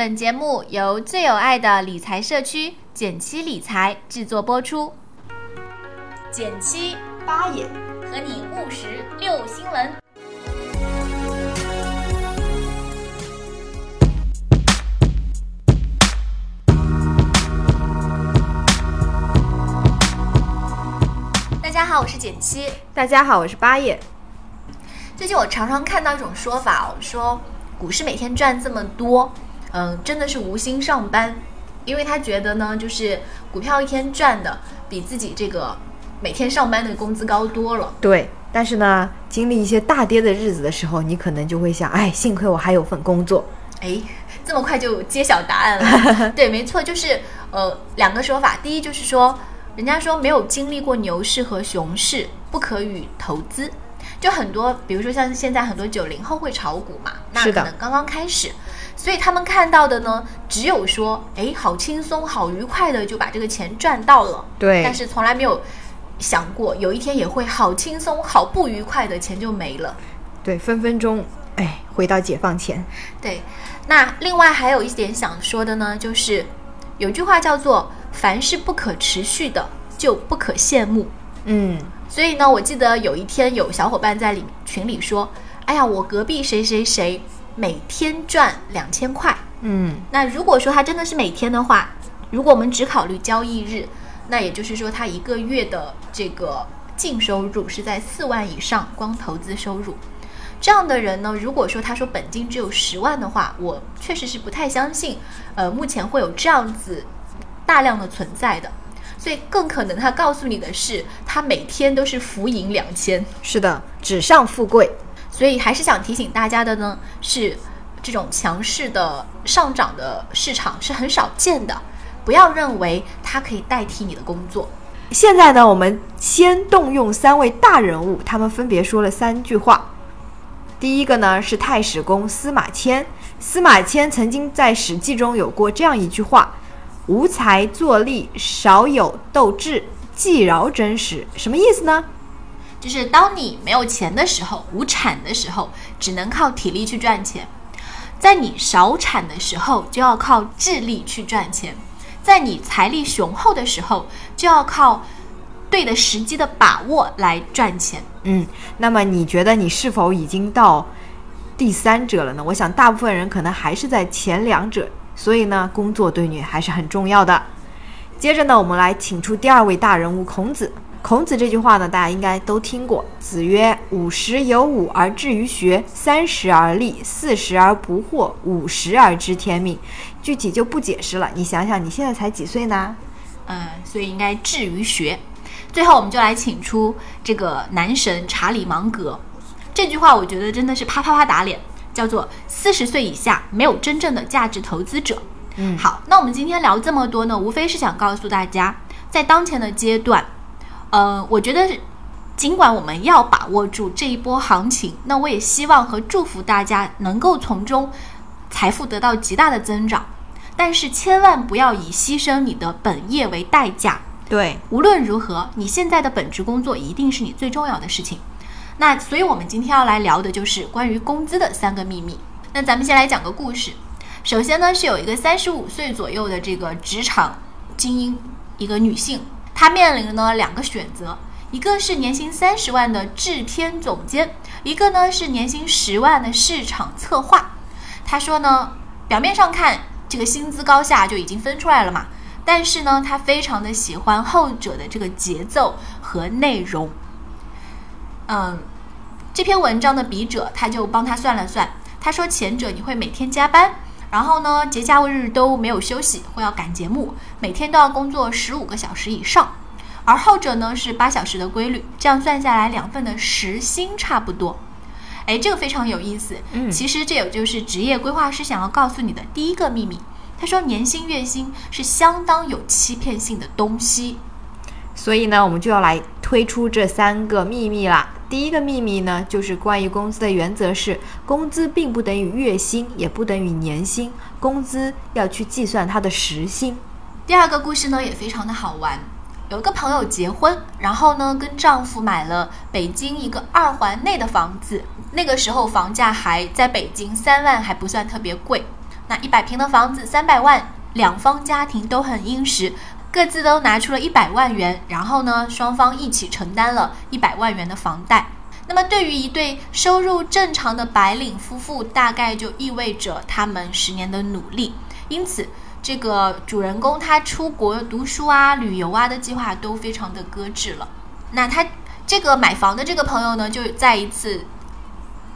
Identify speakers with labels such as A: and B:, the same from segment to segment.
A: 本节目由最有爱的理财社区减七理财制作播出。减七
B: 八也
A: 和你务实六新闻。大家好，我是减七。
B: 大家好，我是八叶。
A: 最近我常常看到一种说法哦，说股市每天赚这么多，嗯，真的是无心上班，因为他觉得呢，就是股票一天赚的比自己这个每天上班的工资高多了。
B: 对，但是呢，经历一些大跌的日子的时候，你可能就会想，哎，幸亏我还有份工作。
A: 哎，这么快就揭晓答案了？对，没错，就是呃两个说法。第一就是说，人家说没有经历过牛市和熊市，不可与投资。就很多，比如说像现在很多九零后会炒股嘛，那可能刚刚开始，所以他们看到的呢，只有说，哎，好轻松、好愉快的就把这个钱赚到了。
B: 对
A: 但是从来没有想过，有一天也会好轻松、好不愉快的钱就没了。
B: 对，分分钟，哎，回到解放前。
A: 对，那另外还有一点想说的呢，就是有句话叫做“凡是不可持续的，就不可羡慕
B: 嗯，”。
A: 所以呢，我记得有一天有小伙伴在里群里说：“哎呀，我隔壁谁谁谁每天赚两千块。
B: 嗯，”
A: 那如果说他真的是每天的话，如果我们只考虑交易日，那也就是说他一个月的这个净收入是在四万以上，光投资收入。这样的人呢，如果说他说本金只有十万的话，我确实是不太相信，呃，目前会有这样子大量的存在的。所以更可能他告诉你的是，他每天都是浮盈两千。
B: 是的，纸上富贵。
A: 所以还是想提醒大家的呢，是这种强势的上涨的市场是很少见的，不要认为它可以代替你的工作。
B: 现在呢，我们先动用三位大人物，他们分别说了三句话。第一个呢是太史公司马迁，司马迁曾经在《史记》中有过这样一句话：“无才作力，少有斗志，既饶真实。”什么意思呢？
A: 就是当你没有钱的时候，无产的时候，只能靠体力去赚钱；在你少产的时候，就要靠智力去赚钱；在你财力雄厚的时候，就要靠对的时机的把握来赚钱。
B: 嗯，那么你觉得你是否已经到第三者了呢？我想大部分人可能还是在前两者，所以呢，工作对你还是很重要的。接着呢，我们来请出第二位大人物孔子。孔子这句话呢，大家应该都听过。子曰：“五十有五而志于学，三十而立，四十而不惑，五十而知天命。”具体就不解释了。你想想，你现在才几岁呢？
A: 嗯，所以应该志于学。最后，我们就来请出这个男神查理芒格。这句话我觉得真的是啪啪啪打脸，叫做“四十岁以下没有真正的价值投资者”。
B: 嗯
A: 好，那我们今天聊这么多呢，无非是想告诉大家，在当前的阶段，呃，我觉得尽管我们要把握住这一波行情，那我也希望和祝福大家能够从中财富得到极大的增长，但是千万不要以牺牲你的本业为代价。
B: 对，
A: 无论如何，你现在的本职工作一定是你最重要的事情。那所以，我们今天要来聊的就是关于工资的三个秘密。那咱们先来讲个故事。首先呢，是有一个三十五岁左右的这个职场精英，一个女性，她面临呢两个选择，一个是年薪三十万的制片总监，一个呢是年薪十万的市场策划。她说呢，表面上看这个薪资高下就已经分出来了嘛。但是呢，她非常的喜欢后者的这个节奏和内容。嗯，这篇文章的笔者他就帮他算了算，他说前者你会每天加班，然后呢节假日都没有休息，会要赶节目，每天都要工作十五个小时以上，而后者呢是八小时的规律，这样算下来两份的时薪差不多。哎，这个非常有意思。
B: 嗯
A: 其实这也就是职业规划师想要告诉你的第一个秘密。他说，年薪月薪是相当有欺骗性的东西。
B: 所以呢，我们就要来推出这三个秘密啦。第一个秘密呢，就是关于工资的原则是，工资并不等于月薪，也不等于年薪，工资要去计算它的时薪。
A: 第二个故事呢也非常的好玩，有一个朋友结婚，然后呢跟丈夫买了北京一个二环内的房子，那个时候房价还在北京三万还不算特别贵。那一百平的房子三百万，两方家庭都很殷实，各自都拿出了一百万元，然后呢，双方一起承担了一百万元的房贷。那么对于一对收入正常的白领夫妇，大概就意味着他们十年的努力。因此，这个主人公他出国读书啊、旅游啊的计划都非常的搁置了。那他这个买房的这个朋友呢，就在一次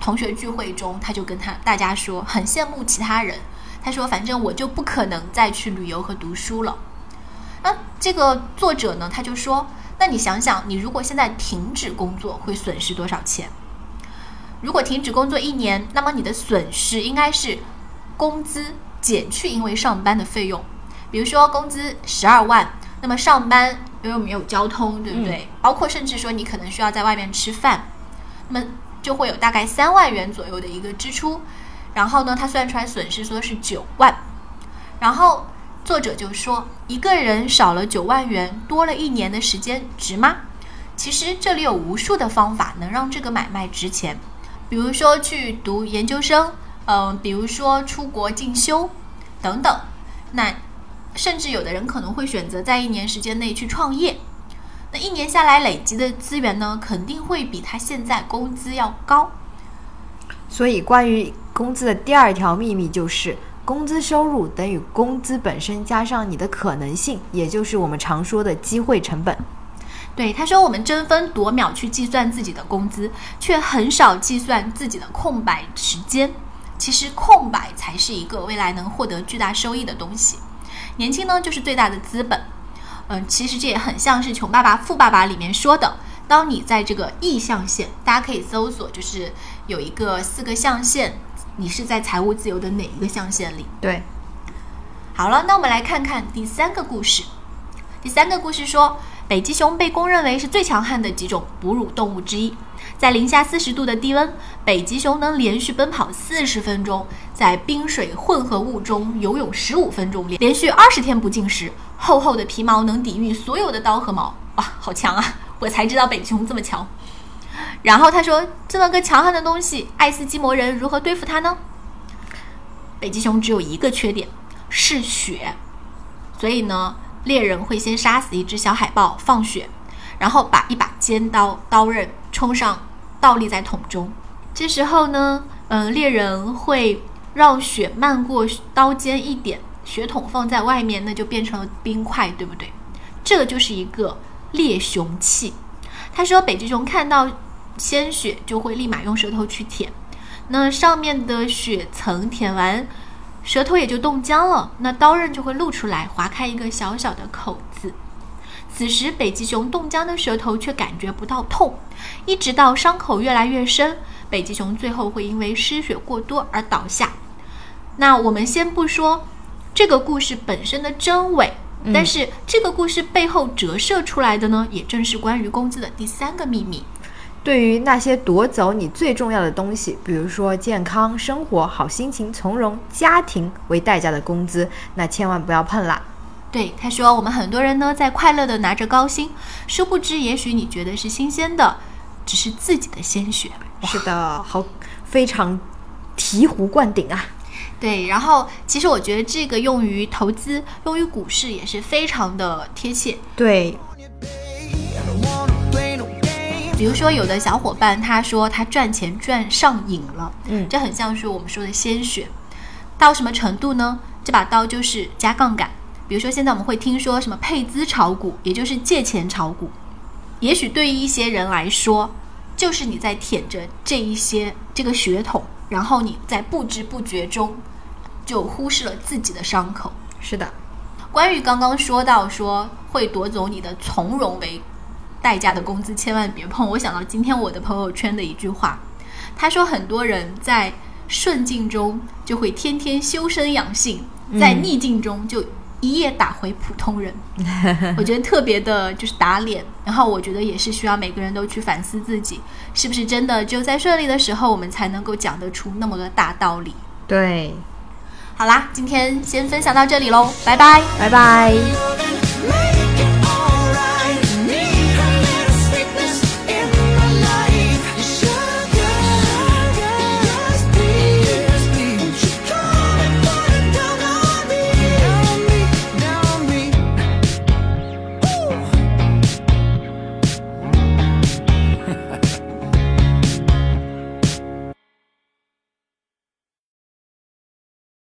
A: 同学聚会中，他就跟他大家说，很羡慕其他人。他说：“反正我就不可能再去旅游和读书了。”那这个作者呢，他就说。那你想想，你如果现在停止工作，会损失多少钱？如果停止工作一年，那么你的损失应该是工资减去因为上班的费用。比如说工资十二万，那么上班因为没有交通，对不对？包括甚至说你可能需要在外面吃饭，那么就会有大概三万元左右的一个支出。然后呢，他算出来损失说是九万，然后。作者就说：“一个人少了九万元，多了一年的时间，值吗？其实这里有无数的方法能让这个买卖值钱，比如说去读研究生，嗯，比如说出国进修，等等。那甚至有的人可能会选择在一年时间内去创业。那一年下来累积的资源呢，肯定会比他现在工资要高。
B: 所以，关于工资的第二条秘密就是。”工资收入等于工资本身加上你的可能性，也就是我们常说的机会成本。
A: 对，他说我们争分夺秒去计算自己的工资，却很少计算自己的空白时间。其实空白才是一个未来能获得巨大收益的东西。年轻呢，就是最大的资本。嗯，其实这也很像是《穷爸爸富爸爸》里面说的，当你在这个意象线，大家可以搜索，就是有一个四个象限。你是在财务自由的哪一个象限里？
B: 对，
A: 好了，那我们来看看第三个故事。第三个故事说，北极熊被公认为是最强悍的几种哺乳动物之一。在零下四十度的低温，北极熊能连续奔跑四十分钟，在冰水混合物中游泳十五分钟，连续二十天不进食。厚厚的皮毛能抵御所有的刀和矛，哇，好强啊！我才知道北极熊这么强。然后他说：“这么个强悍的东西，爱斯基摩人如何对付它呢？”北极熊只有一个缺点，是血。所以呢，猎人会先杀死一只小海豹放血，然后把一把尖刀刀刃冲上，倒立在桶中。这时候呢，嗯，猎人会让血漫过刀尖一点，血桶放在外面，那就变成了冰块，对不对？这个就是一个猎熊器。他说，北极熊看到。鲜血就会立马用舌头去舔，那上面的血层舔完，舌头也就冻僵了，那刀刃就会露出来，划开一个小小的口子。此时，北极熊冻僵的舌头却感觉不到痛，一直到伤口越来越深，北极熊最后会因为失血过多而倒下。那我们先不说这个故事本身的真伪，但是这个故事背后折射出来的呢，也正是关于工资的第三个秘密。
B: 对于那些夺走你最重要的东西，比如说健康、生活、好心情、从容、家庭为代价的工资，那千万不要碰啦。
A: 对，他说，我们很多人呢在快乐的拿着高薪，殊不知，也许你觉得是新鲜的，只是自己的鲜血。
B: 是的，好，非常醍醐灌顶啊。
A: 对，然后其实我觉得这个用于投资、用于股市也是非常的贴切。
B: 对。
A: 比如说，有的小伙伴他说他赚钱赚上瘾了，
B: 嗯，
A: 这很像是我们说的鲜血，到什么程度呢？这把刀就是加杠杆。比如说，现在我们会听说什么配资炒股，也就是借钱炒股。也许对于一些人来说，就是你在舔着这一些这个血统，然后你在不知不觉中就忽视了自己的伤口。
B: 是的，
A: 关于刚刚说到说会夺走你的从容为。代价的工资千万别碰！我想到今天我的朋友圈的一句话，他说很多人在顺境中就会天天修身养性，在逆境中就一夜打回普通人。我觉得特别的就是打脸，然后我觉得也是需要每个人都去反思自己，是不是真的只有在顺利的时候，我们才能够讲得出那么多大道理。
B: 对，
A: 好啦，今天先分享到这里喽，拜拜，
B: 拜拜。